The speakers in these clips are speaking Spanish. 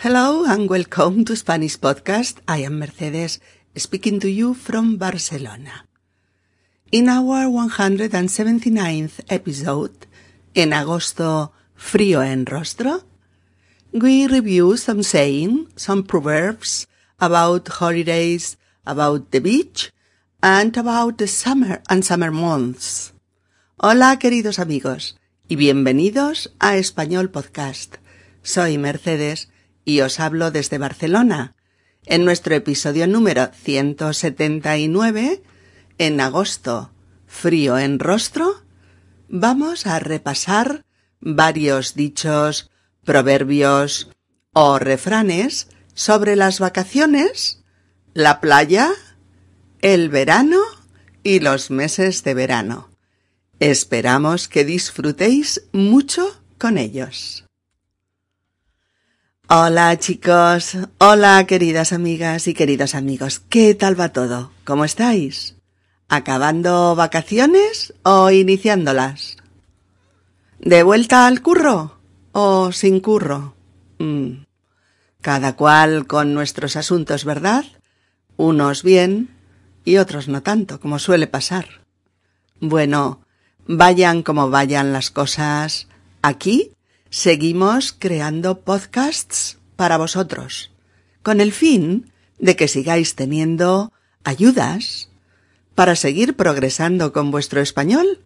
Hello and welcome to Spanish Podcast. I am Mercedes speaking to you from Barcelona. In our 179th episode, en agosto frío en rostro, we review some saying, some proverbs about holidays, about the beach, and about the summer and summer months. Hola queridos amigos y bienvenidos a Español Podcast. Soy Mercedes y os hablo desde Barcelona. En nuestro episodio número 179, en agosto, frío en rostro, vamos a repasar varios dichos, proverbios o refranes sobre las vacaciones, la playa, el verano y los meses de verano. Esperamos que disfrutéis mucho con ellos. Hola chicos, hola queridas amigas y queridos amigos, ¿qué tal va todo? ¿Cómo estáis? ¿Acabando vacaciones o iniciándolas? ¿De vuelta al curro o sin curro? Mm. Cada cual con nuestros asuntos, ¿verdad? Unos bien y otros no tanto, como suele pasar. Bueno, vayan como vayan las cosas, aquí seguimos creando podcasts para vosotros, con el fin de que sigáis teniendo ayudas para seguir progresando con vuestro español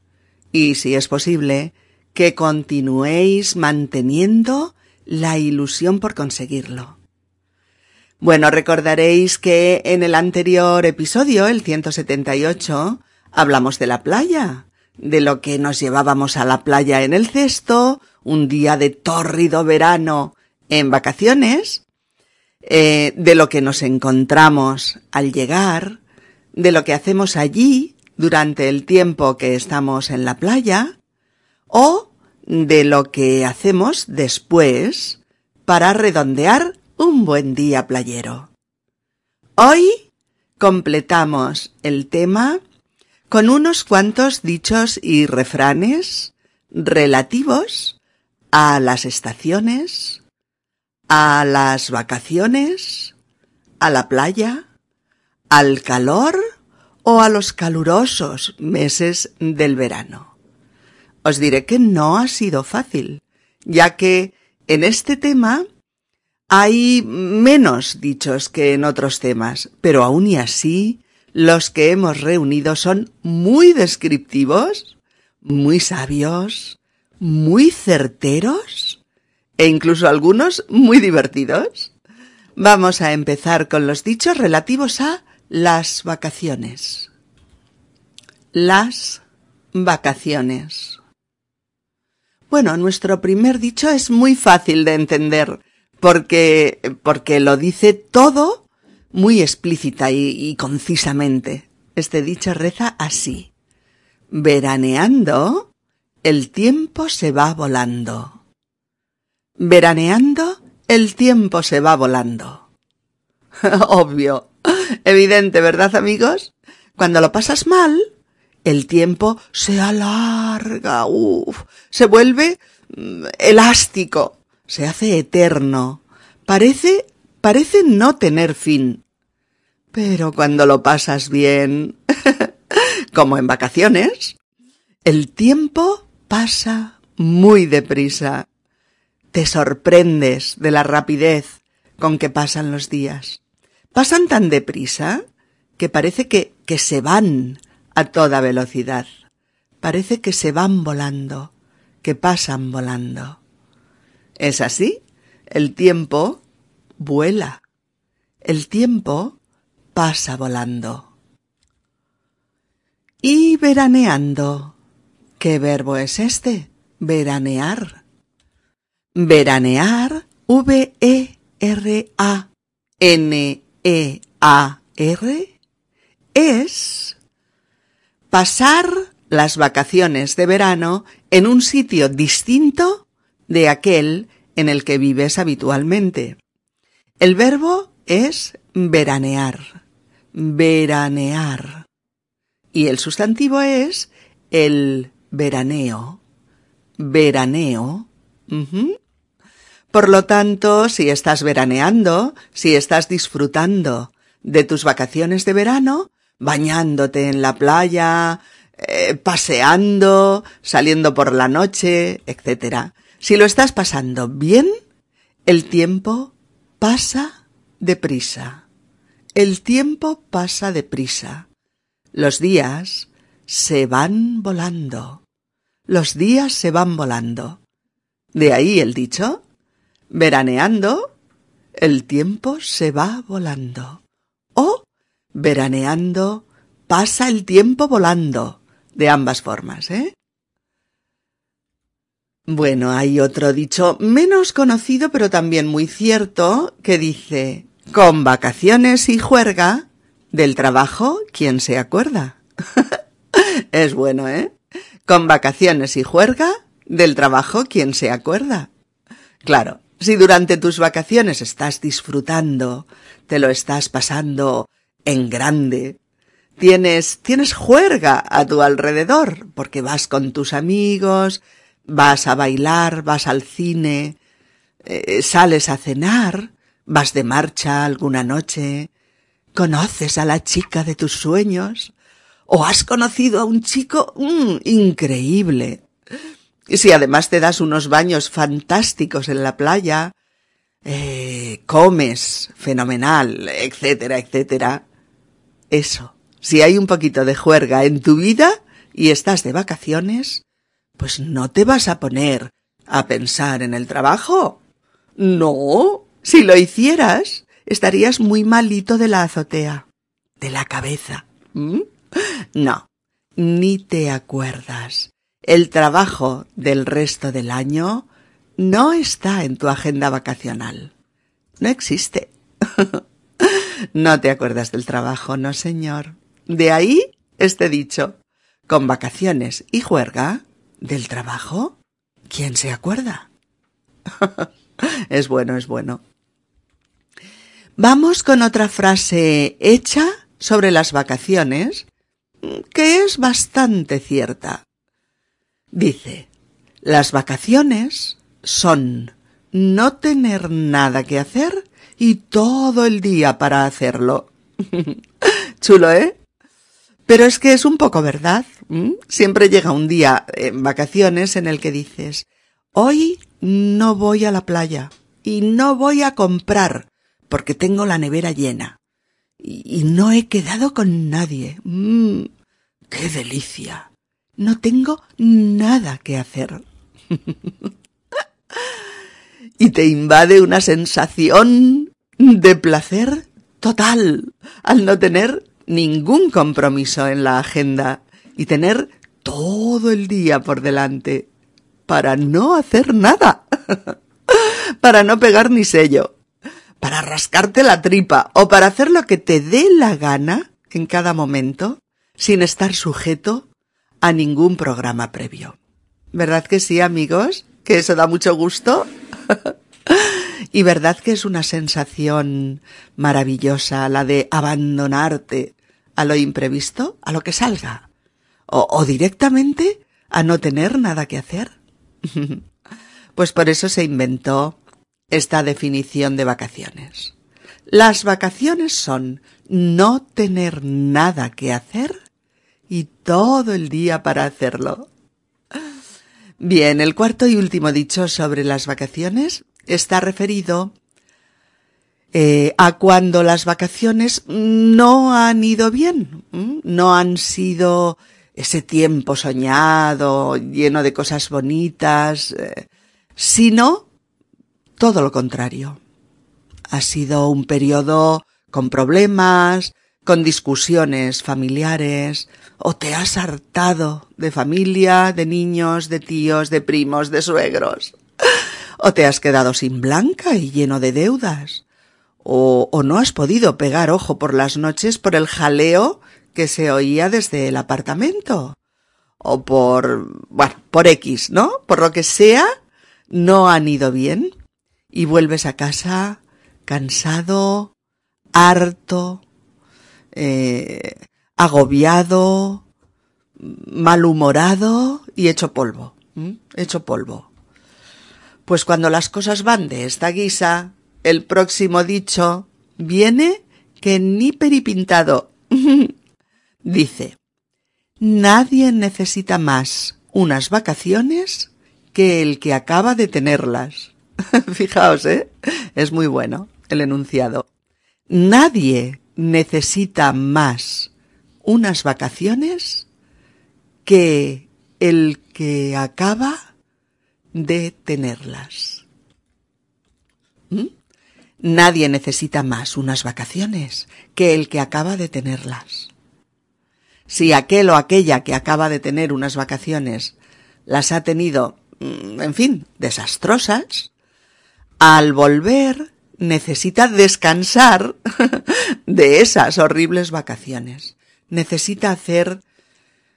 y, si es posible, que continuéis manteniendo la ilusión por conseguirlo. Bueno, recordaréis que en el anterior episodio, el 178, hablamos de la playa, de lo que nos llevábamos a la playa en el cesto, un día de tórrido verano en vacaciones, eh, de lo que nos encontramos al llegar, de lo que hacemos allí durante el tiempo que estamos en la playa, o de lo que hacemos después para redondear un buen día playero. Hoy completamos el tema con unos cuantos dichos y refranes relativos a las estaciones, a las vacaciones, a la playa, al calor o a los calurosos meses del verano. Os diré que no ha sido fácil, ya que en este tema hay menos dichos que en otros temas, pero aún y así los que hemos reunido son muy descriptivos, muy sabios, muy certeros e incluso algunos muy divertidos. Vamos a empezar con los dichos relativos a las vacaciones. Las vacaciones. Bueno, nuestro primer dicho es muy fácil de entender porque, porque lo dice todo muy explícita y, concisamente. Este dicho reza así. Veraneando el tiempo se va volando. Veraneando, el tiempo se va volando. Obvio. Evidente, ¿verdad, amigos? Cuando lo pasas mal, el tiempo se alarga, uff, se vuelve mm, elástico, se hace eterno. Parece, parece no tener fin. Pero cuando lo pasas bien, como en vacaciones, el tiempo pasa muy deprisa. Te sorprendes de la rapidez con que pasan los días. Pasan tan deprisa que parece que, que se van a toda velocidad. Parece que se van volando, que pasan volando. ¿Es así? El tiempo vuela. El tiempo pasa volando. Y veraneando. ¿Qué verbo es este? Veranear. Veranear, V-E-R-A-N-E-A-R, es pasar las vacaciones de verano en un sitio distinto de aquel en el que vives habitualmente. El verbo es veranear, veranear. Y el sustantivo es el veraneo. Veraneo. Por lo tanto, si estás veraneando, si estás disfrutando de tus vacaciones de verano, bañándote en la playa, eh, paseando, saliendo por la noche, etc. Si lo estás pasando bien, el tiempo pasa deprisa. El tiempo pasa deprisa. Los días se van volando. Los días se van volando. De ahí el dicho, veraneando, el tiempo se va volando. O veraneando, pasa el tiempo volando. De ambas formas, ¿eh? Bueno, hay otro dicho menos conocido pero también muy cierto que dice, con vacaciones y juerga, del trabajo, ¿quién se acuerda? es bueno, ¿eh? Con vacaciones y juerga, del trabajo, ¿quién se acuerda? Claro, si durante tus vacaciones estás disfrutando, te lo estás pasando en grande, tienes, tienes juerga a tu alrededor, porque vas con tus amigos, vas a bailar, vas al cine, eh, sales a cenar, vas de marcha alguna noche, conoces a la chica de tus sueños, o has conocido a un chico mm, increíble. Y si además te das unos baños fantásticos en la playa, eh, comes fenomenal, etcétera, etcétera. Eso, si hay un poquito de juerga en tu vida y estás de vacaciones, pues no te vas a poner a pensar en el trabajo. No, si lo hicieras, estarías muy malito de la azotea, de la cabeza. ¿Mm? No, ni te acuerdas. El trabajo del resto del año no está en tu agenda vacacional. No existe. no te acuerdas del trabajo, no señor. De ahí este dicho. Con vacaciones y juerga, del trabajo, ¿quién se acuerda? es bueno, es bueno. Vamos con otra frase hecha sobre las vacaciones que es bastante cierta. Dice, las vacaciones son no tener nada que hacer y todo el día para hacerlo. Chulo, ¿eh? Pero es que es un poco verdad. Siempre llega un día en vacaciones en el que dices, hoy no voy a la playa y no voy a comprar porque tengo la nevera llena. Y, no he quedado con nadie. ¡Mmm! ¡Qué delicia! No tengo nada que hacer. y te invade una sensación de placer total al no tener ningún compromiso en la agenda y tener todo el día por delante para no hacer nada, para no pegar ni sello, para rascarte la tripa o para hacer lo que te dé la gana en cada momento sin estar sujeto a ningún programa previo. ¿Verdad que sí, amigos? Que eso da mucho gusto. y verdad que es una sensación maravillosa la de abandonarte a lo imprevisto, a lo que salga, o, o directamente a no tener nada que hacer. pues por eso se inventó esta definición de vacaciones. Las vacaciones son no tener nada que hacer y todo el día para hacerlo. Bien, el cuarto y último dicho sobre las vacaciones está referido eh, a cuando las vacaciones no han ido bien, no han sido ese tiempo soñado, lleno de cosas bonitas, eh, sino todo lo contrario. Ha sido un periodo con problemas, con discusiones familiares, o te has hartado de familia, de niños, de tíos, de primos, de suegros, o te has quedado sin blanca y lleno de deudas, o, o no has podido pegar ojo por las noches por el jaleo que se oía desde el apartamento, o por, bueno, por X, ¿no? Por lo que sea, no han ido bien, y vuelves a casa cansado, harto, eh, agobiado, malhumorado y hecho polvo, hecho polvo. Pues cuando las cosas van de esta guisa, el próximo dicho viene que ni peripintado. Dice, nadie necesita más unas vacaciones que el que acaba de tenerlas. Fijaos, ¿eh? Es muy bueno el enunciado. Nadie necesita más unas vacaciones que el que acaba de tenerlas. ¿Mm? Nadie necesita más unas vacaciones que el que acaba de tenerlas. Si aquel o aquella que acaba de tener unas vacaciones las ha tenido, mm, en fin, desastrosas, al volver necesita descansar de esas horribles vacaciones. Necesita hacer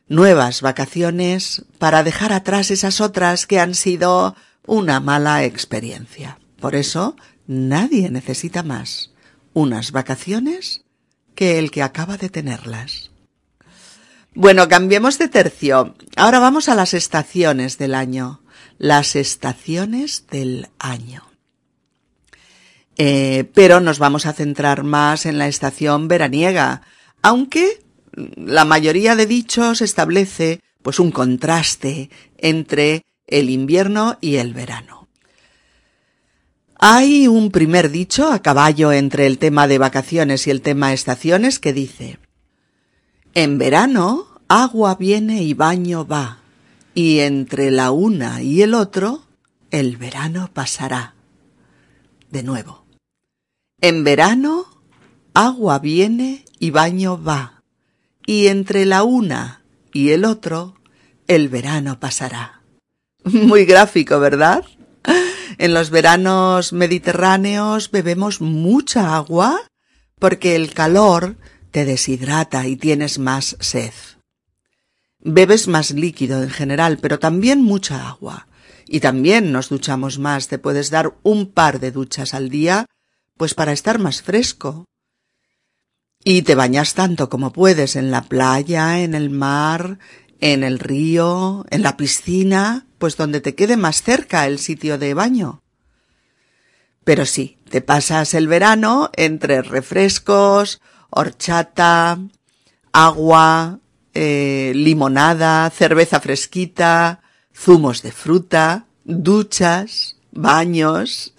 nuevas vacaciones para dejar atrás esas otras que han sido una mala experiencia. Por eso Nadie necesita más unas vacaciones que el que acaba de tenerlas. Bueno, cambiemos de tercio. Ahora vamos a las estaciones del año. Las estaciones del año. Eh, pero nos vamos a centrar más en la estación veraniega, aunque la mayoría de dichos establece pues un contraste entre el invierno y el verano. Hay un primer dicho a caballo entre el tema de vacaciones y el tema estaciones que dice En verano agua viene y baño va, y entre la una y el otro el verano pasará. De nuevo. En verano agua viene y baño va, y entre la una y el otro el verano pasará. Muy gráfico, ¿verdad? En los veranos mediterráneos bebemos mucha agua porque el calor te deshidrata y tienes más sed. Bebes más líquido en general, pero también mucha agua. Y también nos duchamos más, te puedes dar un par de duchas al día, pues para estar más fresco. Y te bañas tanto como puedes en la playa, en el mar, en el río, en la piscina, pues donde te quede más cerca el sitio de baño. Pero sí, te pasas el verano entre refrescos, horchata, agua, eh, limonada, cerveza fresquita, zumos de fruta, duchas, baños,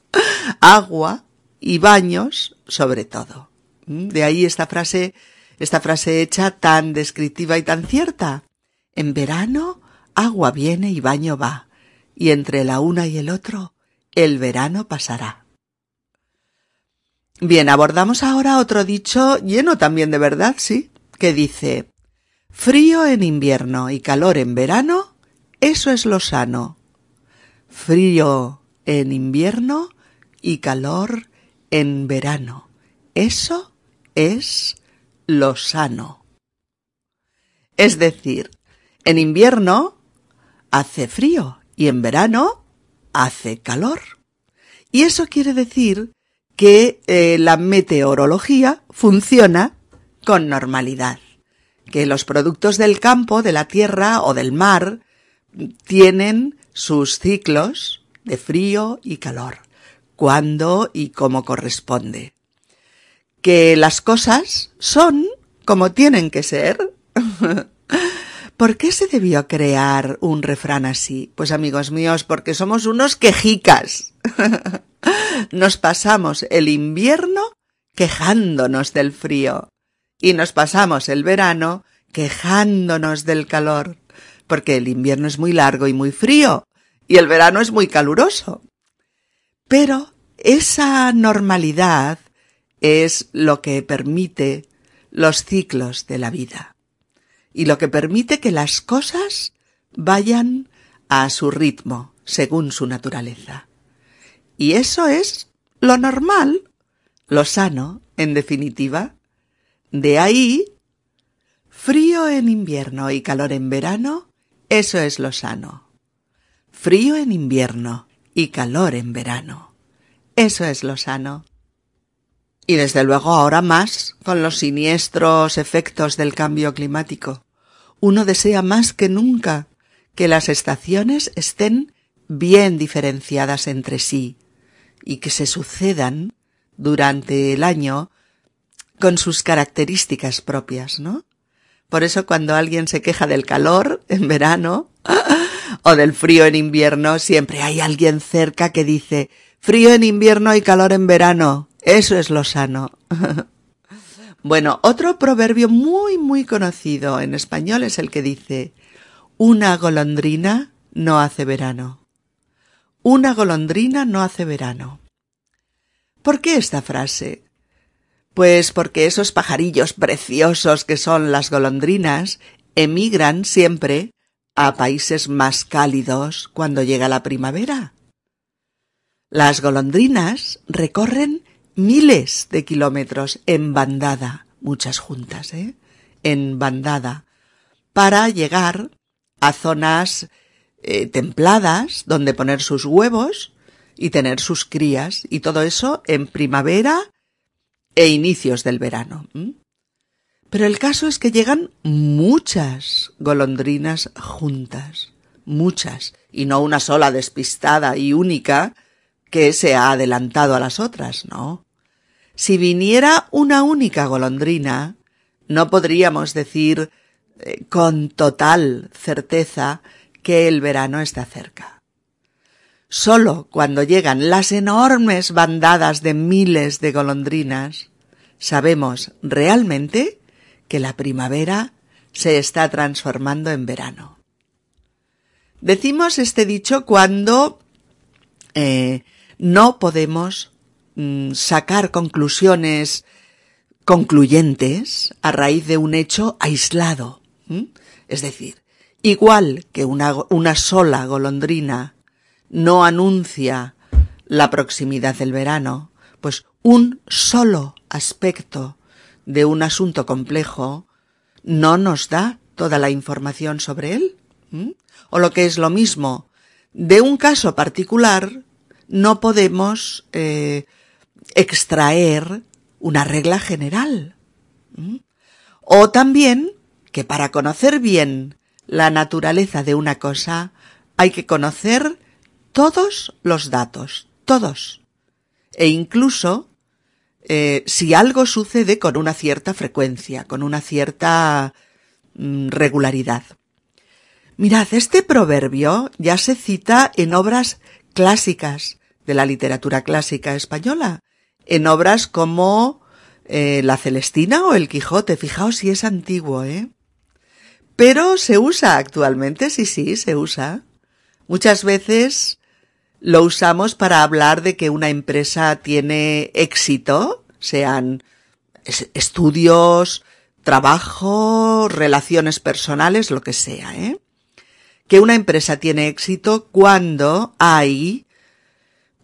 agua y baños sobre todo. ¿Mm? De ahí esta frase, esta frase hecha tan descriptiva y tan cierta. En verano agua viene y baño va, y entre la una y el otro, el verano pasará. Bien, abordamos ahora otro dicho lleno también de verdad, sí, que dice frío en invierno y calor en verano, eso es lo sano. Frío en invierno y calor en verano, eso es lo sano. Es decir, en invierno hace frío y en verano hace calor. Y eso quiere decir que eh, la meteorología funciona con normalidad, que los productos del campo, de la tierra o del mar tienen sus ciclos de frío y calor, cuando y cómo corresponde. Que las cosas son como tienen que ser. ¿Por qué se debió crear un refrán así? Pues amigos míos, porque somos unos quejicas. nos pasamos el invierno quejándonos del frío y nos pasamos el verano quejándonos del calor, porque el invierno es muy largo y muy frío y el verano es muy caluroso. Pero esa normalidad es lo que permite los ciclos de la vida y lo que permite que las cosas vayan a su ritmo, según su naturaleza. Y eso es lo normal, lo sano, en definitiva. De ahí, frío en invierno y calor en verano, eso es lo sano. Frío en invierno y calor en verano, eso es lo sano. Y desde luego ahora más con los siniestros efectos del cambio climático. Uno desea más que nunca que las estaciones estén bien diferenciadas entre sí y que se sucedan durante el año con sus características propias, ¿no? Por eso cuando alguien se queja del calor en verano o del frío en invierno, siempre hay alguien cerca que dice frío en invierno y calor en verano. Eso es lo sano. bueno, otro proverbio muy, muy conocido en español es el que dice una golondrina no hace verano. Una golondrina no hace verano. ¿Por qué esta frase? Pues porque esos pajarillos preciosos que son las golondrinas emigran siempre a países más cálidos cuando llega la primavera. Las golondrinas recorren miles de kilómetros en bandada, muchas juntas, ¿eh? En bandada, para llegar a zonas eh, templadas donde poner sus huevos y tener sus crías y todo eso en primavera e inicios del verano. Pero el caso es que llegan muchas golondrinas juntas, muchas, y no una sola despistada y única que se ha adelantado a las otras, no. Si viniera una única golondrina, no podríamos decir eh, con total certeza que el verano está cerca. Solo cuando llegan las enormes bandadas de miles de golondrinas, sabemos realmente que la primavera se está transformando en verano. Decimos este dicho cuando eh, no podemos mm, sacar conclusiones concluyentes a raíz de un hecho aislado. Es decir, igual que una, una sola golondrina no anuncia la proximidad del verano, pues un solo aspecto de un asunto complejo no nos da toda la información sobre él. O lo que es lo mismo, de un caso particular no podemos eh, extraer una regla general. O también que para conocer bien la naturaleza de una cosa hay que conocer todos los datos, todos. E incluso eh, si algo sucede con una cierta frecuencia, con una cierta mm, regularidad. Mirad, este proverbio ya se cita en obras clásicas de la literatura clásica española, en obras como eh, La Celestina o El Quijote. Fijaos si es antiguo, ¿eh? Pero se usa actualmente, sí, sí, se usa. Muchas veces lo usamos para hablar de que una empresa tiene éxito, sean estudios, trabajo, relaciones personales, lo que sea, ¿eh? Que una empresa tiene éxito cuando hay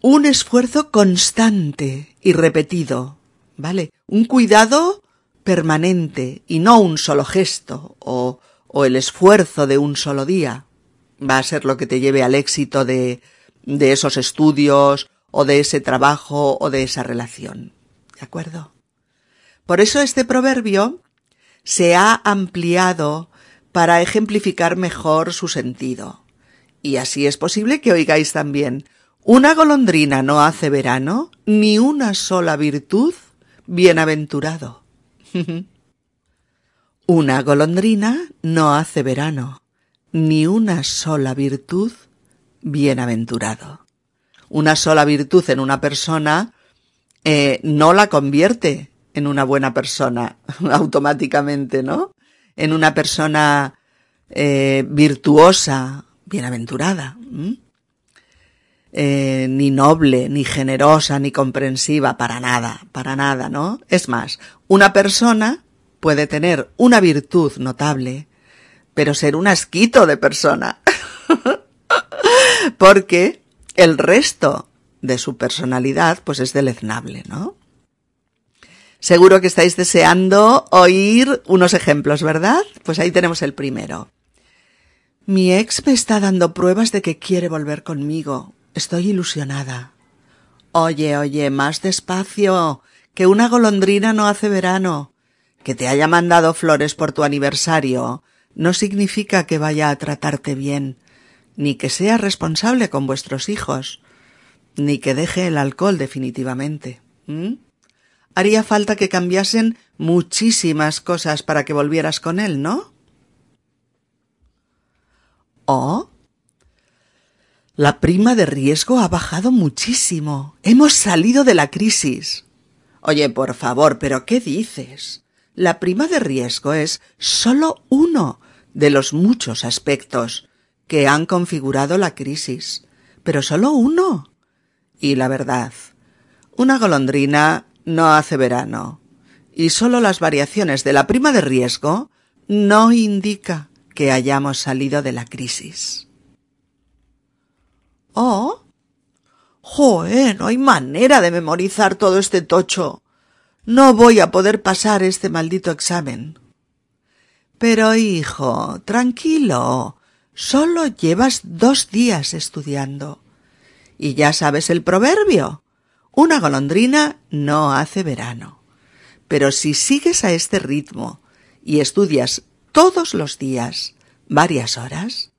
un esfuerzo constante y repetido, ¿vale? Un cuidado permanente y no un solo gesto o, o el esfuerzo de un solo día. Va a ser lo que te lleve al éxito de, de esos estudios o de ese trabajo o de esa relación. ¿De acuerdo? Por eso este proverbio se ha ampliado para ejemplificar mejor su sentido. Y así es posible que oigáis también una golondrina no hace verano, ni una sola virtud, bienaventurado. una golondrina no hace verano, ni una sola virtud, bienaventurado. Una sola virtud en una persona eh, no la convierte en una buena persona automáticamente, ¿no? En una persona eh, virtuosa, bienaventurada. Eh, ni noble, ni generosa, ni comprensiva, para nada, para nada, ¿no? Es más, una persona puede tener una virtud notable, pero ser un asquito de persona. porque el resto de su personalidad pues es deleznable, ¿no? Seguro que estáis deseando oír unos ejemplos, ¿verdad? Pues ahí tenemos el primero. Mi ex me está dando pruebas de que quiere volver conmigo. Estoy ilusionada. Oye, oye, más despacio, que una golondrina no hace verano. Que te haya mandado flores por tu aniversario no significa que vaya a tratarte bien ni que sea responsable con vuestros hijos, ni que deje el alcohol definitivamente. Haría falta que cambiasen muchísimas cosas para que volvieras con él, ¿no? ¿Oh? La prima de riesgo ha bajado muchísimo. Hemos salido de la crisis. Oye, por favor, pero ¿qué dices? La prima de riesgo es solo uno de los muchos aspectos que han configurado la crisis, pero solo uno. Y la verdad, una golondrina no hace verano, y solo las variaciones de la prima de riesgo no indica que hayamos salido de la crisis. Oh. Joé, no hay manera de memorizar todo este tocho. No voy a poder pasar este maldito examen. Pero, hijo, tranquilo. Solo llevas dos días estudiando. Y ya sabes el proverbio. Una golondrina no hace verano. Pero si sigues a este ritmo y estudias todos los días varias horas,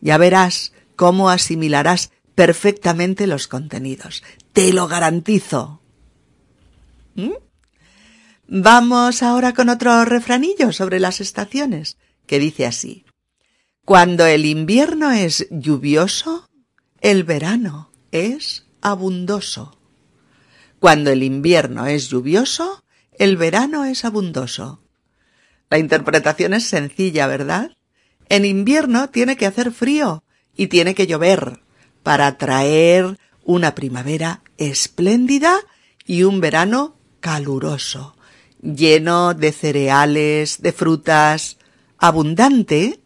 ya verás cómo asimilarás perfectamente los contenidos. Te lo garantizo. ¿Mm? Vamos ahora con otro refranillo sobre las estaciones, que dice así. Cuando el invierno es lluvioso, el verano es abundoso. Cuando el invierno es lluvioso, el verano es abundoso. La interpretación es sencilla, ¿verdad? En invierno tiene que hacer frío y tiene que llover para traer una primavera espléndida y un verano caluroso lleno de cereales, de frutas, abundante,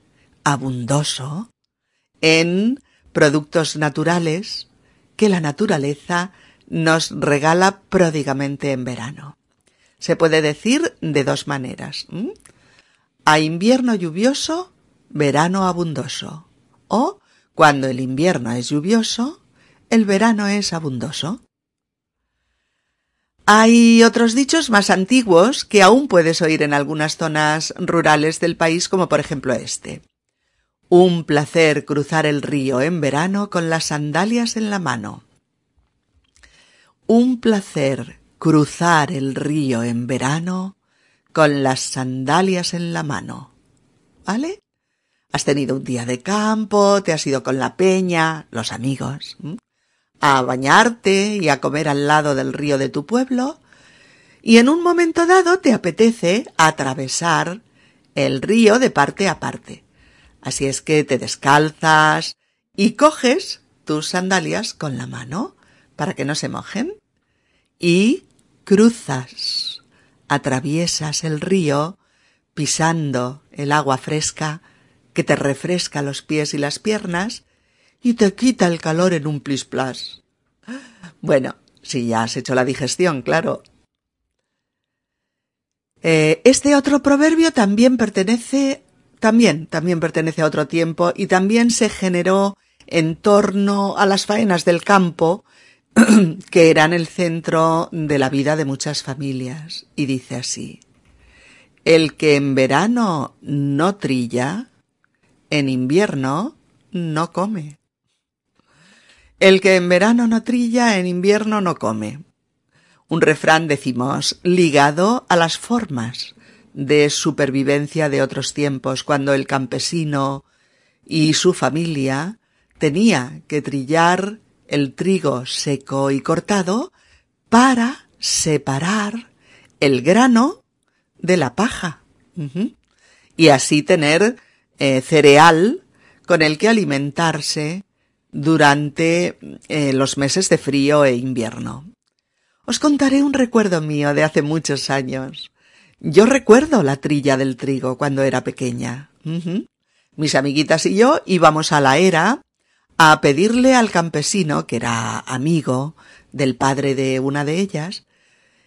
abundoso, en productos naturales que la naturaleza nos regala pródigamente en verano. Se puede decir de dos maneras. A invierno lluvioso, verano abundoso. O, cuando el invierno es lluvioso, el verano es abundoso. Hay otros dichos más antiguos que aún puedes oír en algunas zonas rurales del país, como por ejemplo este. Un placer cruzar el río en verano con las sandalias en la mano. Un placer cruzar el río en verano con las sandalias en la mano. ¿Vale? Has tenido un día de campo, te has ido con la peña, los amigos a bañarte y a comer al lado del río de tu pueblo, y en un momento dado te apetece atravesar el río de parte a parte. Así es que te descalzas y coges tus sandalias con la mano para que no se mojen y cruzas, atraviesas el río pisando el agua fresca que te refresca los pies y las piernas y te quita el calor en un plis plas. Bueno, si ya has hecho la digestión, claro. Eh, este otro proverbio también pertenece, también, también pertenece a otro tiempo y también se generó en torno a las faenas del campo, que eran el centro de la vida de muchas familias. Y dice así, el que en verano no trilla, en invierno no come. El que en verano no trilla, en invierno no come. Un refrán, decimos, ligado a las formas de supervivencia de otros tiempos, cuando el campesino y su familia tenía que trillar el trigo seco y cortado para separar el grano de la paja y así tener eh, cereal con el que alimentarse durante eh, los meses de frío e invierno. Os contaré un recuerdo mío de hace muchos años. Yo recuerdo la trilla del trigo cuando era pequeña. Mis amiguitas y yo íbamos a la era a pedirle al campesino, que era amigo del padre de una de ellas,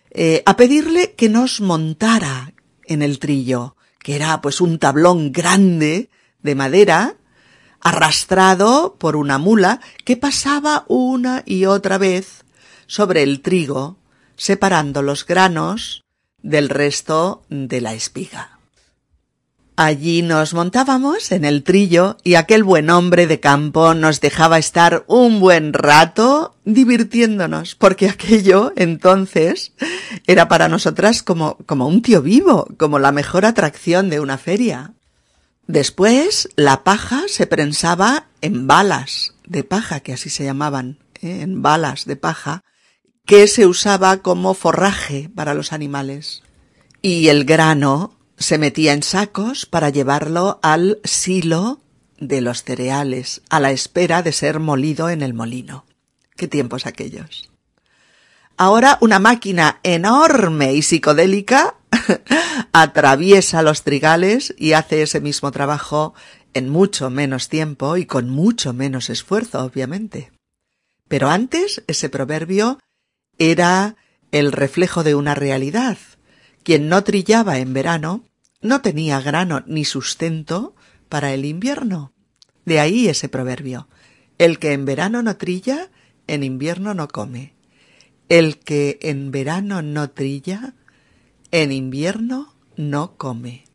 eh, a pedirle que nos montara en el trillo, que era pues un tablón grande de madera arrastrado por una mula que pasaba una y otra vez sobre el trigo, separando los granos del resto de la espiga. Allí nos montábamos en el trillo y aquel buen hombre de campo nos dejaba estar un buen rato divirtiéndonos, porque aquello entonces era para nosotras como, como un tío vivo, como la mejor atracción de una feria. Después la paja se prensaba en balas de paja, que así se llamaban, ¿eh? en balas de paja, que se usaba como forraje para los animales. Y el grano se metía en sacos para llevarlo al silo de los cereales, a la espera de ser molido en el molino. Qué tiempos aquellos. Ahora una máquina enorme y psicodélica atraviesa los trigales y hace ese mismo trabajo en mucho menos tiempo y con mucho menos esfuerzo, obviamente. Pero antes ese proverbio era el reflejo de una realidad. Quien no trillaba en verano no tenía grano ni sustento para el invierno. De ahí ese proverbio. El que en verano no trilla, en invierno no come. El que en verano no trilla, en invierno no come.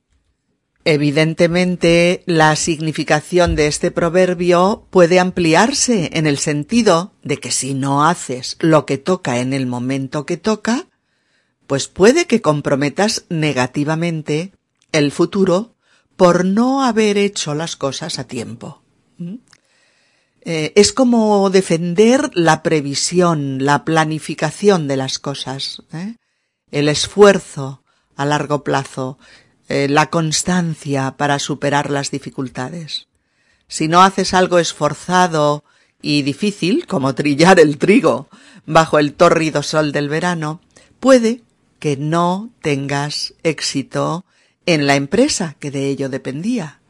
Evidentemente, la significación de este proverbio puede ampliarse en el sentido de que si no haces lo que toca en el momento que toca, pues puede que comprometas negativamente el futuro por no haber hecho las cosas a tiempo. ¿Mm? Eh, es como defender la previsión, la planificación de las cosas, ¿eh? el esfuerzo a largo plazo, eh, la constancia para superar las dificultades. Si no haces algo esforzado y difícil, como trillar el trigo bajo el tórrido sol del verano, puede que no tengas éxito en la empresa que de ello dependía,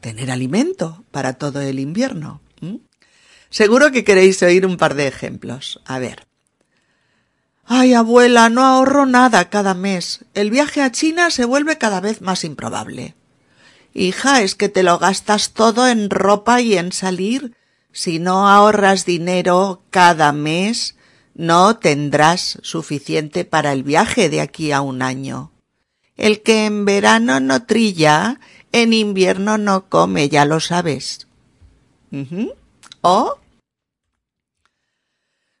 tener alimento para todo el invierno. Seguro que queréis oír un par de ejemplos. A ver. Ay, abuela, no ahorro nada cada mes. El viaje a China se vuelve cada vez más improbable. Hija, es que te lo gastas todo en ropa y en salir. Si no ahorras dinero cada mes, no tendrás suficiente para el viaje de aquí a un año. El que en verano no trilla, en invierno no come, ya lo sabes. ¿O?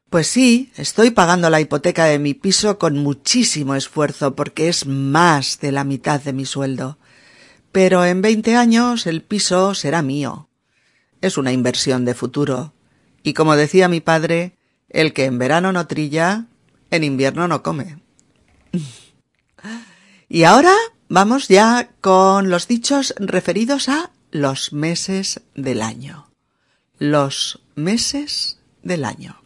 Pues sí, estoy pagando la hipoteca de mi piso con muchísimo esfuerzo porque es más de la mitad de mi sueldo. Pero en veinte años el piso será mío. Es una inversión de futuro. Y como decía mi padre, el que en verano no trilla, en invierno no come. Y ahora vamos ya con los dichos referidos a los meses del año. Los meses del año.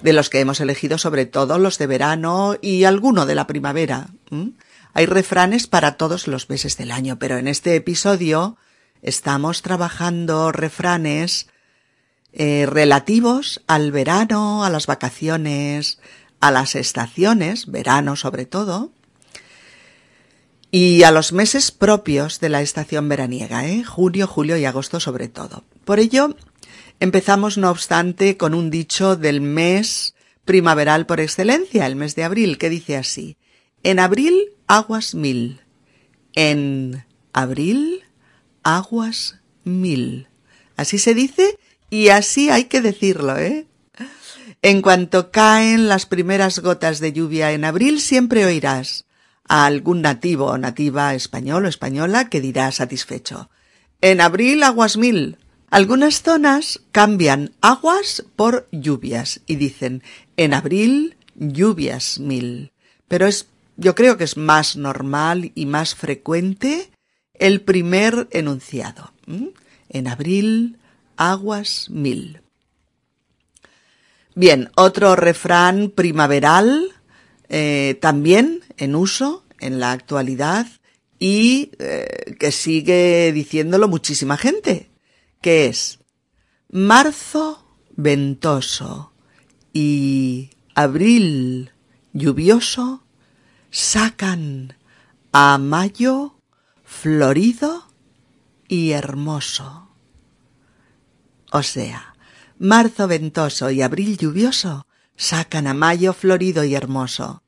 De los que hemos elegido sobre todo los de verano y alguno de la primavera. Hay refranes para todos los meses del año, pero en este episodio estamos trabajando refranes eh, relativos al verano, a las vacaciones, a las estaciones, verano sobre todo, y a los meses propios de la estación veraniega, ¿eh? junio, julio y agosto sobre todo. Por ello, empezamos no obstante con un dicho del mes primaveral por excelencia, el mes de abril, que dice así, en abril aguas mil, en abril aguas mil. Así se dice y así hay que decirlo, ¿eh? En cuanto caen las primeras gotas de lluvia en abril, siempre oirás a algún nativo o nativa español o española que dirá satisfecho. En abril aguas mil. Algunas zonas cambian aguas por lluvias y dicen en abril lluvias mil. Pero es, yo creo que es más normal y más frecuente el primer enunciado. En abril aguas mil. Bien, otro refrán primaveral eh, también en uso en la actualidad y eh, que sigue diciéndolo muchísima gente, que es marzo ventoso y abril lluvioso sacan a mayo florido y hermoso. O sea, marzo ventoso y abril lluvioso sacan a mayo florido y hermoso.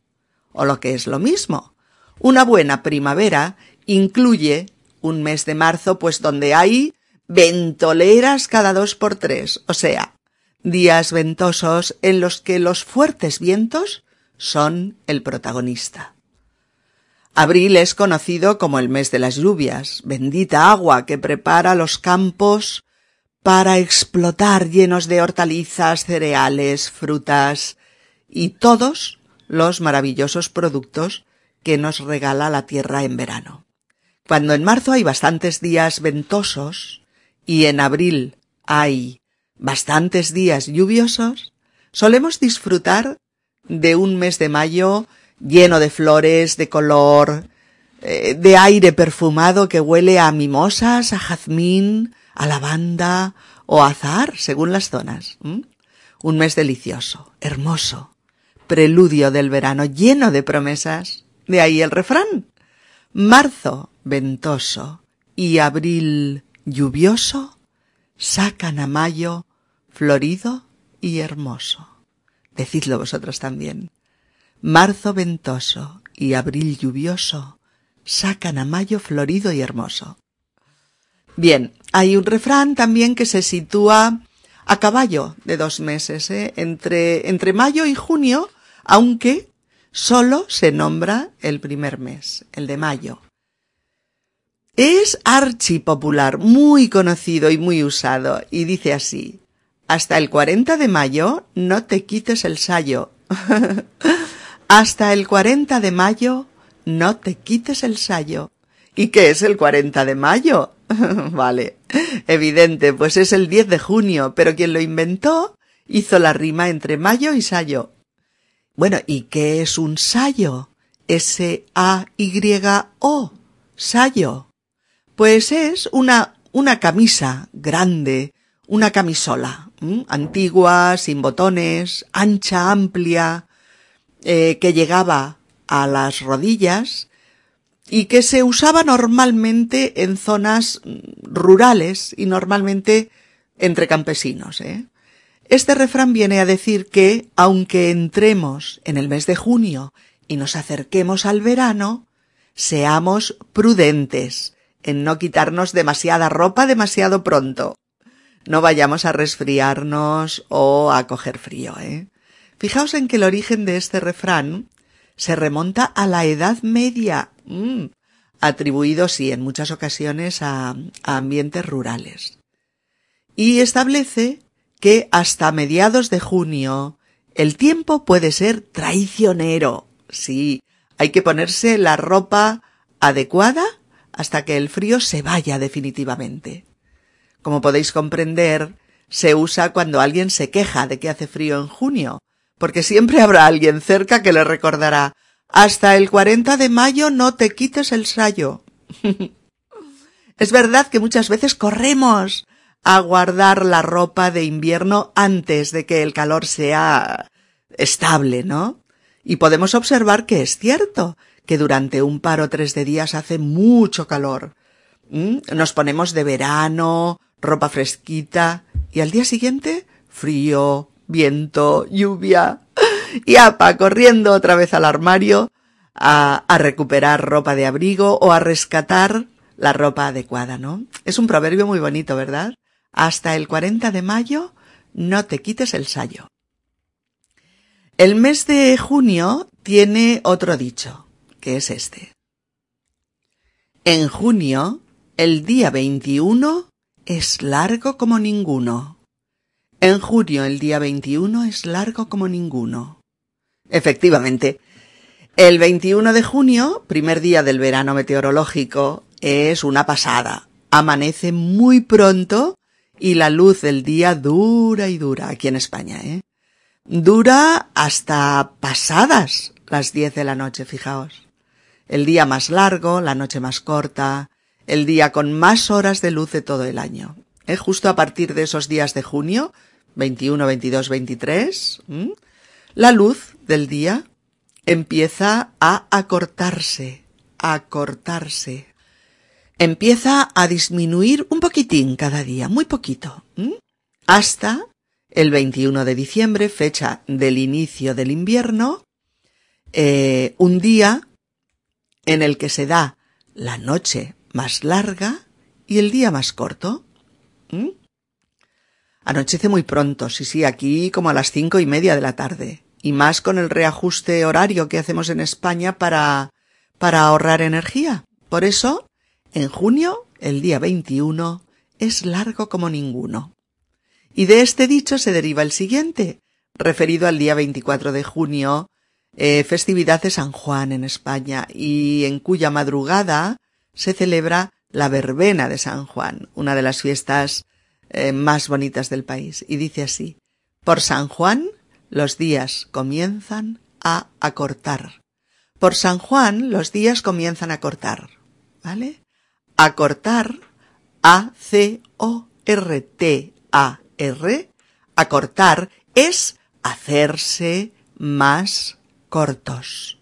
O lo que es lo mismo, una buena primavera incluye un mes de marzo, pues donde hay ventoleras cada dos por tres, o sea, días ventosos en los que los fuertes vientos son el protagonista. Abril es conocido como el mes de las lluvias, bendita agua que prepara los campos para explotar llenos de hortalizas, cereales, frutas y todos los maravillosos productos que nos regala la tierra en verano. Cuando en marzo hay bastantes días ventosos y en abril hay bastantes días lluviosos, solemos disfrutar de un mes de mayo lleno de flores, de color, eh, de aire perfumado que huele a mimosas, a jazmín, a lavanda o a azahar, según las zonas. Un mes delicioso, hermoso, preludio del verano, lleno de promesas. De ahí el refrán. Marzo ventoso y abril lluvioso sacan a mayo florido y hermoso. Decidlo vosotros también. Marzo ventoso y abril lluvioso sacan a mayo florido y hermoso. Bien, hay un refrán también que se sitúa a caballo de dos meses, ¿eh? entre, entre mayo y junio, aunque solo se nombra el primer mes, el de mayo. Es archipopular, muy conocido y muy usado, y dice así, hasta el 40 de mayo no te quites el sayo. hasta el 40 de mayo no te quites el sayo. ¿Y qué es el 40 de mayo? vale, evidente, pues es el 10 de junio, pero quien lo inventó hizo la rima entre mayo y sayo. Bueno, ¿y qué es un sayo? S-A-Y-O, sayo. Pues es una, una camisa grande, una camisola, antigua, sin botones, ancha, amplia, eh, que llegaba a las rodillas y que se usaba normalmente en zonas rurales y normalmente entre campesinos. ¿eh? Este refrán viene a decir que, aunque entremos en el mes de junio y nos acerquemos al verano, seamos prudentes en no quitarnos demasiada ropa demasiado pronto. No vayamos a resfriarnos o a coger frío, ¿eh? Fijaos en que el origen de este refrán se remonta a la Edad Media, mm, atribuido, sí, en muchas ocasiones a ambientes rurales. Y establece que hasta mediados de junio el tiempo puede ser traicionero. Sí, hay que ponerse la ropa adecuada hasta que el frío se vaya definitivamente. Como podéis comprender, se usa cuando alguien se queja de que hace frío en junio, porque siempre habrá alguien cerca que le recordará hasta el 40 de mayo no te quites el sayo. es verdad que muchas veces corremos a guardar la ropa de invierno antes de que el calor sea estable, ¿no? Y podemos observar que es cierto que durante un par o tres de días hace mucho calor. ¿Mm? Nos ponemos de verano, ropa fresquita, y al día siguiente frío, viento, lluvia, y apa, corriendo otra vez al armario a, a recuperar ropa de abrigo o a rescatar la ropa adecuada, ¿no? Es un proverbio muy bonito, ¿verdad? Hasta el 40 de mayo no te quites el sayo. El mes de junio tiene otro dicho, que es este. En junio, el día 21 es largo como ninguno. En junio el día 21 es largo como ninguno. Efectivamente, el 21 de junio, primer día del verano meteorológico, es una pasada. Amanece muy pronto y la luz del día dura y dura aquí en España, ¿eh? Dura hasta pasadas las 10 de la noche, fijaos. El día más largo, la noche más corta, el día con más horas de luz de todo el año. ¿Eh? Justo a partir de esos días de junio, 21, 22, 23, la luz del día empieza a acortarse, a acortarse. Empieza a disminuir un poquitín cada día, muy poquito, hasta el 21 de diciembre, fecha del inicio del invierno, eh, un día en el que se da la noche más larga y el día más corto. Anochece muy pronto, sí, sí, aquí como a las cinco y media de la tarde. Y más con el reajuste horario que hacemos en España para, para ahorrar energía. Por eso, en junio, el día 21, es largo como ninguno. Y de este dicho se deriva el siguiente, referido al día 24 de junio, eh, festividad de San Juan en España, y en cuya madrugada se celebra la verbena de San Juan, una de las fiestas eh, más bonitas del país. Y dice así, por San Juan los días comienzan a acortar. Por San Juan los días comienzan a cortar. ¿Vale? Acortar, A-C-O-R-T-A-R, acortar es hacerse más cortos,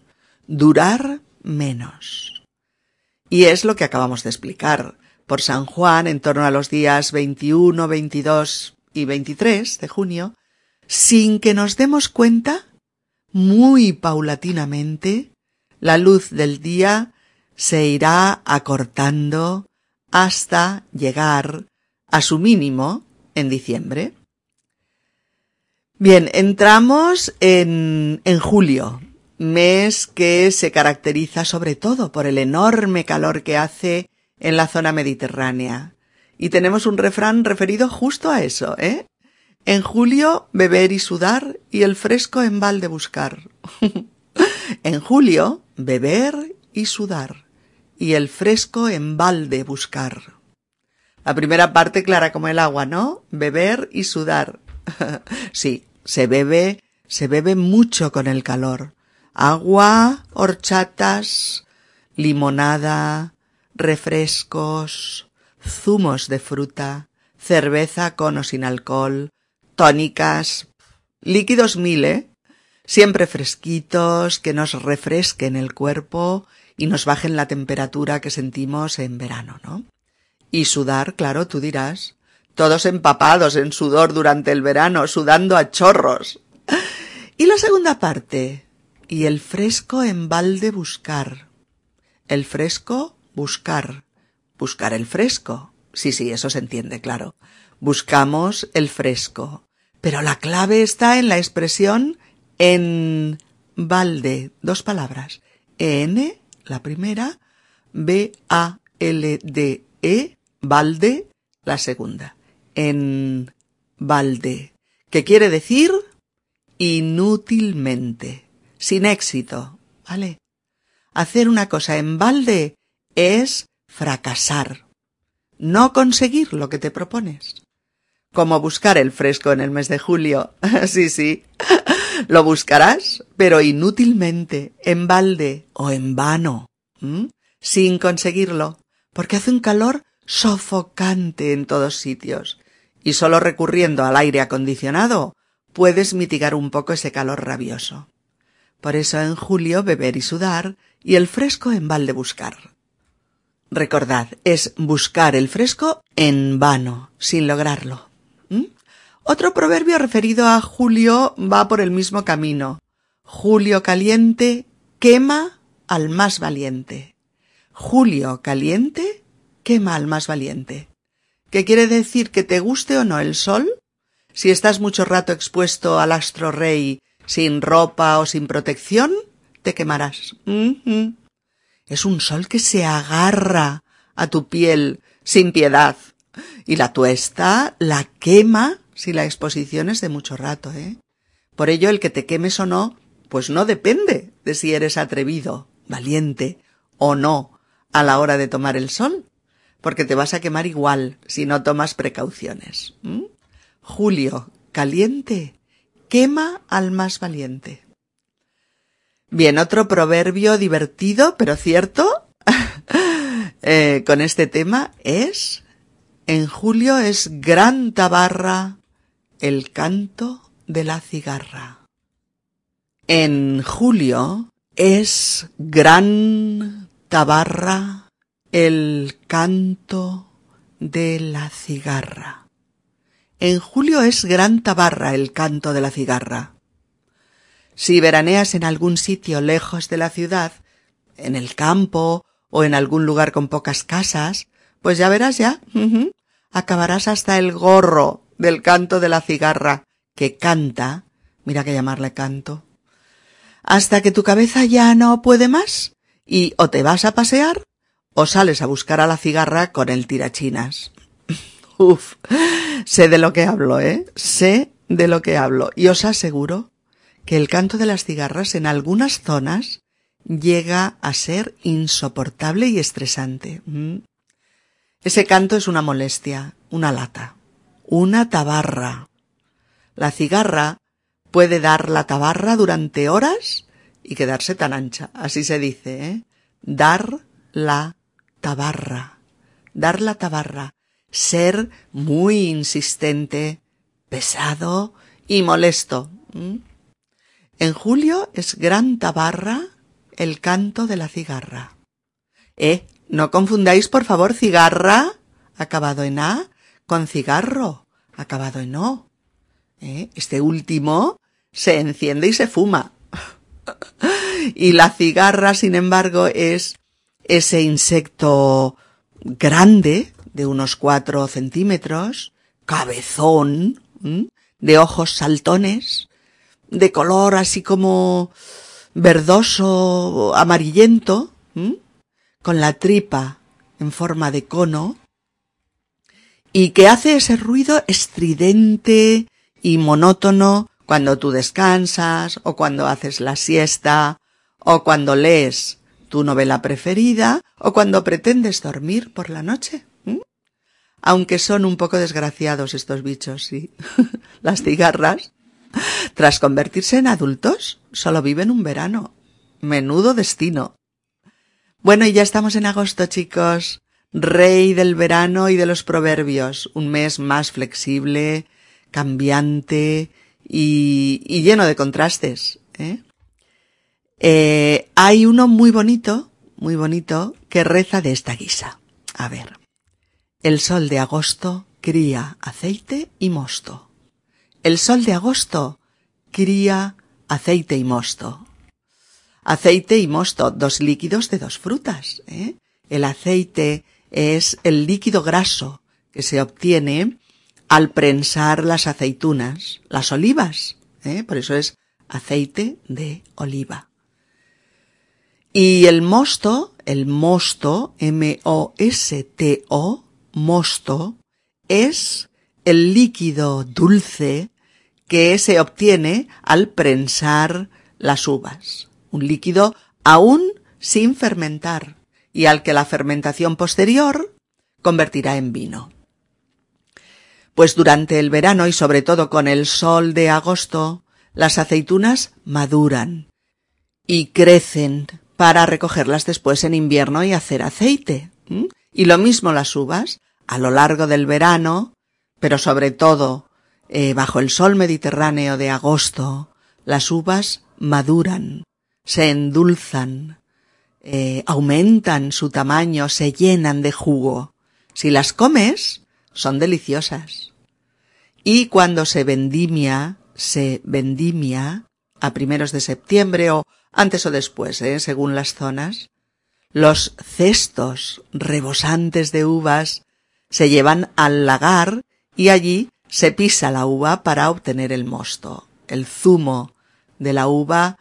durar menos. Y es lo que acabamos de explicar por San Juan en torno a los días 21, 22 y 23 de junio, sin que nos demos cuenta, muy paulatinamente, la luz del día se irá acortando hasta llegar a su mínimo en diciembre. Bien, entramos en, en julio, mes que se caracteriza sobre todo por el enorme calor que hace en la zona mediterránea. Y tenemos un refrán referido justo a eso, ¿eh? En julio, beber y sudar y el fresco en balde buscar. en julio, beber y sudar y el fresco en balde buscar. La primera parte clara como el agua, ¿no? Beber y sudar. sí, se bebe, se bebe mucho con el calor. Agua, horchatas, limonada, refrescos, zumos de fruta, cerveza con o sin alcohol, tónicas, líquidos mil, ¿eh? Siempre fresquitos, que nos refresquen el cuerpo y nos bajen la temperatura que sentimos en verano, ¿no? Y sudar, claro, tú dirás, todos empapados en sudor durante el verano, sudando a chorros. Y la segunda parte, y el fresco en balde buscar. El fresco buscar. Buscar el fresco. Sí, sí, eso se entiende, claro. Buscamos el fresco. Pero la clave está en la expresión en balde. Dos palabras. En, la primera, B-A-L-D-E, balde, la segunda. En balde. ¿Qué quiere decir? Inútilmente. Sin éxito. ¿Vale? Hacer una cosa en balde es fracasar, no conseguir lo que te propones. Como buscar el fresco en el mes de julio. sí, sí. Lo buscarás, pero inútilmente, en balde o en vano, sin conseguirlo, porque hace un calor sofocante en todos sitios, y solo recurriendo al aire acondicionado puedes mitigar un poco ese calor rabioso. Por eso en julio beber y sudar y el fresco en balde buscar. Recordad, es buscar el fresco en vano, sin lograrlo. ¿Mm? Otro proverbio referido a Julio va por el mismo camino. Julio caliente quema al más valiente. Julio caliente quema al más valiente. ¿Qué quiere decir que te guste o no el sol? Si estás mucho rato expuesto al astro rey sin ropa o sin protección, te quemarás. Es un sol que se agarra a tu piel sin piedad. Y la tuesta la quema si la exposición es de mucho rato, ¿eh? Por ello el que te quemes o no, pues no depende de si eres atrevido, valiente o no a la hora de tomar el sol, porque te vas a quemar igual si no tomas precauciones. Julio, caliente, quema al más valiente. Bien, otro proverbio divertido, pero cierto, eh, con este tema es, en julio es gran tabarra el canto de la cigarra. En julio es gran tabarra el canto de la cigarra. En julio es gran tabarra el canto de la cigarra. Si veraneas en algún sitio lejos de la ciudad, en el campo o en algún lugar con pocas casas, pues ya verás ya, acabarás hasta el gorro del canto de la cigarra, que canta, mira que llamarle canto, hasta que tu cabeza ya no puede más, y o te vas a pasear, o sales a buscar a la cigarra con el tirachinas. Uf, sé de lo que hablo, ¿eh? Sé de lo que hablo, y os aseguro que el canto de las cigarras en algunas zonas llega a ser insoportable y estresante. Mm. Ese canto es una molestia, una lata, una tabarra. La cigarra puede dar la tabarra durante horas y quedarse tan ancha. Así se dice, ¿eh? Dar la tabarra. Dar la tabarra. Ser muy insistente, pesado y molesto. En julio es gran tabarra el canto de la cigarra. Eh, no confundáis por favor cigarra, acabado en A, con cigarro, acabado en O. ¿Eh? Este último se enciende y se fuma. y la cigarra, sin embargo, es ese insecto grande, de unos cuatro centímetros, cabezón, de ojos saltones, de color así como verdoso, amarillento, con la tripa en forma de cono, y que hace ese ruido estridente y monótono cuando tú descansas, o cuando haces la siesta, o cuando lees tu novela preferida, o cuando pretendes dormir por la noche. Aunque son un poco desgraciados estos bichos, sí. Las cigarras, tras convertirse en adultos, solo viven un verano. Menudo destino. Bueno, y ya estamos en agosto, chicos. Rey del verano y de los proverbios. Un mes más flexible, cambiante y, lleno de contrastes. ¿eh? Eh, hay uno muy bonito, muy bonito, que reza de esta guisa. A ver. El sol de agosto cría aceite y mosto. El sol de agosto cría aceite y mosto. Aceite y mosto, dos líquidos de dos frutas. ¿eh? El aceite es el líquido graso que se obtiene al prensar las aceitunas, las olivas. ¿eh? Por eso es aceite de oliva. Y el mosto, el mosto, M-O-S-T-O, mosto, es el líquido dulce que se obtiene al prensar las uvas. Un líquido aún sin fermentar y al que la fermentación posterior convertirá en vino. Pues durante el verano y sobre todo con el sol de agosto, las aceitunas maduran y crecen para recogerlas después en invierno y hacer aceite. Y lo mismo las uvas, a lo largo del verano, pero sobre todo eh, bajo el sol mediterráneo de agosto, las uvas maduran, se endulzan, eh, aumentan su tamaño, se llenan de jugo. Si las comes, son deliciosas. Y cuando se vendimia, se vendimia a primeros de septiembre o antes o después, ¿eh? según las zonas, los cestos rebosantes de uvas se llevan al lagar y allí se pisa la uva para obtener el mosto, el zumo de la uva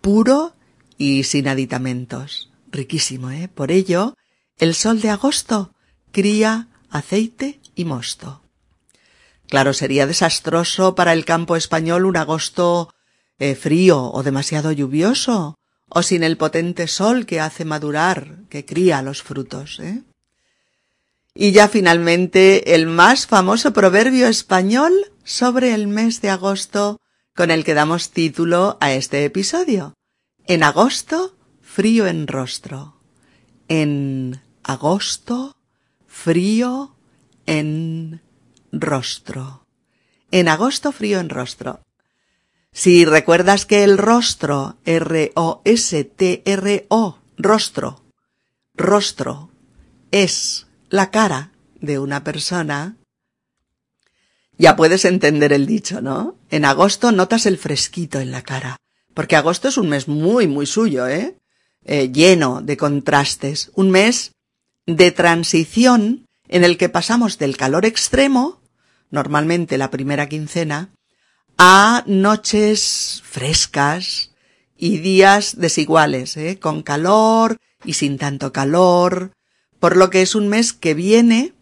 puro y sin aditamentos. Riquísimo, ¿eh? Por ello, el sol de agosto cría aceite y mosto. Claro, sería desastroso para el campo español un agosto eh, frío o demasiado lluvioso, o sin el potente sol que hace madurar, que cría los frutos, ¿eh? Y ya finalmente el más famoso proverbio español sobre el mes de agosto con el que damos título a este episodio. En agosto, frío en rostro. En agosto, frío en rostro. En agosto, frío en rostro. Si recuerdas que el rostro, R-O-S-T-R-O, rostro, rostro, es la cara de una persona, ya puedes entender el dicho, ¿no? En agosto notas el fresquito en la cara, porque agosto es un mes muy, muy suyo, ¿eh? eh, lleno de contrastes, un mes de transición en el que pasamos del calor extremo, normalmente la primera quincena, a noches frescas y días desiguales, ¿eh? con calor y sin tanto calor, por lo que es un mes que viene,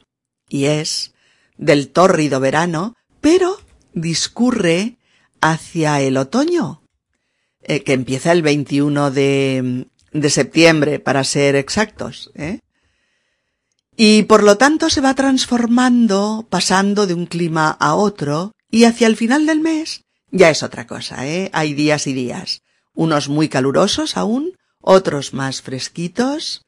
y es, del tórrido verano, pero discurre hacia el otoño, eh, que empieza el 21 de, de septiembre, para ser exactos. ¿eh? Y por lo tanto se va transformando, pasando de un clima a otro, y hacia el final del mes ya es otra cosa, ¿eh? Hay días y días. Unos muy calurosos aún, otros más fresquitos,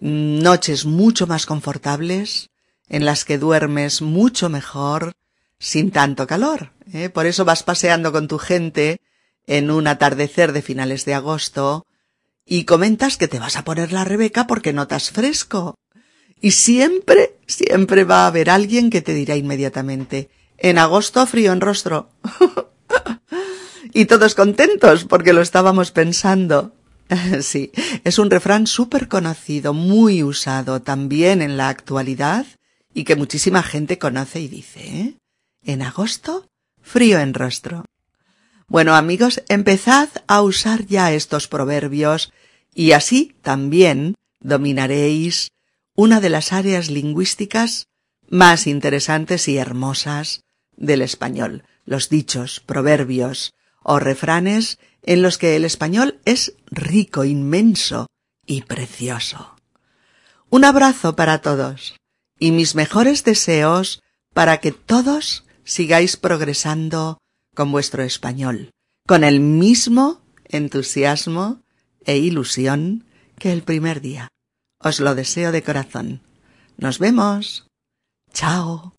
noches mucho más confortables, en las que duermes mucho mejor, sin tanto calor. ¿eh? Por eso vas paseando con tu gente en un atardecer de finales de agosto y comentas que te vas a poner la Rebeca porque notas fresco. Y siempre, siempre va a haber alguien que te dirá inmediatamente, en agosto frío en rostro. y todos contentos porque lo estábamos pensando. sí, es un refrán súper conocido, muy usado también en la actualidad y que muchísima gente conoce y dice, ¿eh? En agosto, frío en rostro. Bueno amigos, empezad a usar ya estos proverbios y así también dominaréis una de las áreas lingüísticas más interesantes y hermosas del español, los dichos, proverbios o refranes en los que el español es rico, inmenso y precioso. Un abrazo para todos y mis mejores deseos para que todos sigáis progresando con vuestro español, con el mismo entusiasmo e ilusión que el primer día. Os lo deseo de corazón. Nos vemos. Chao.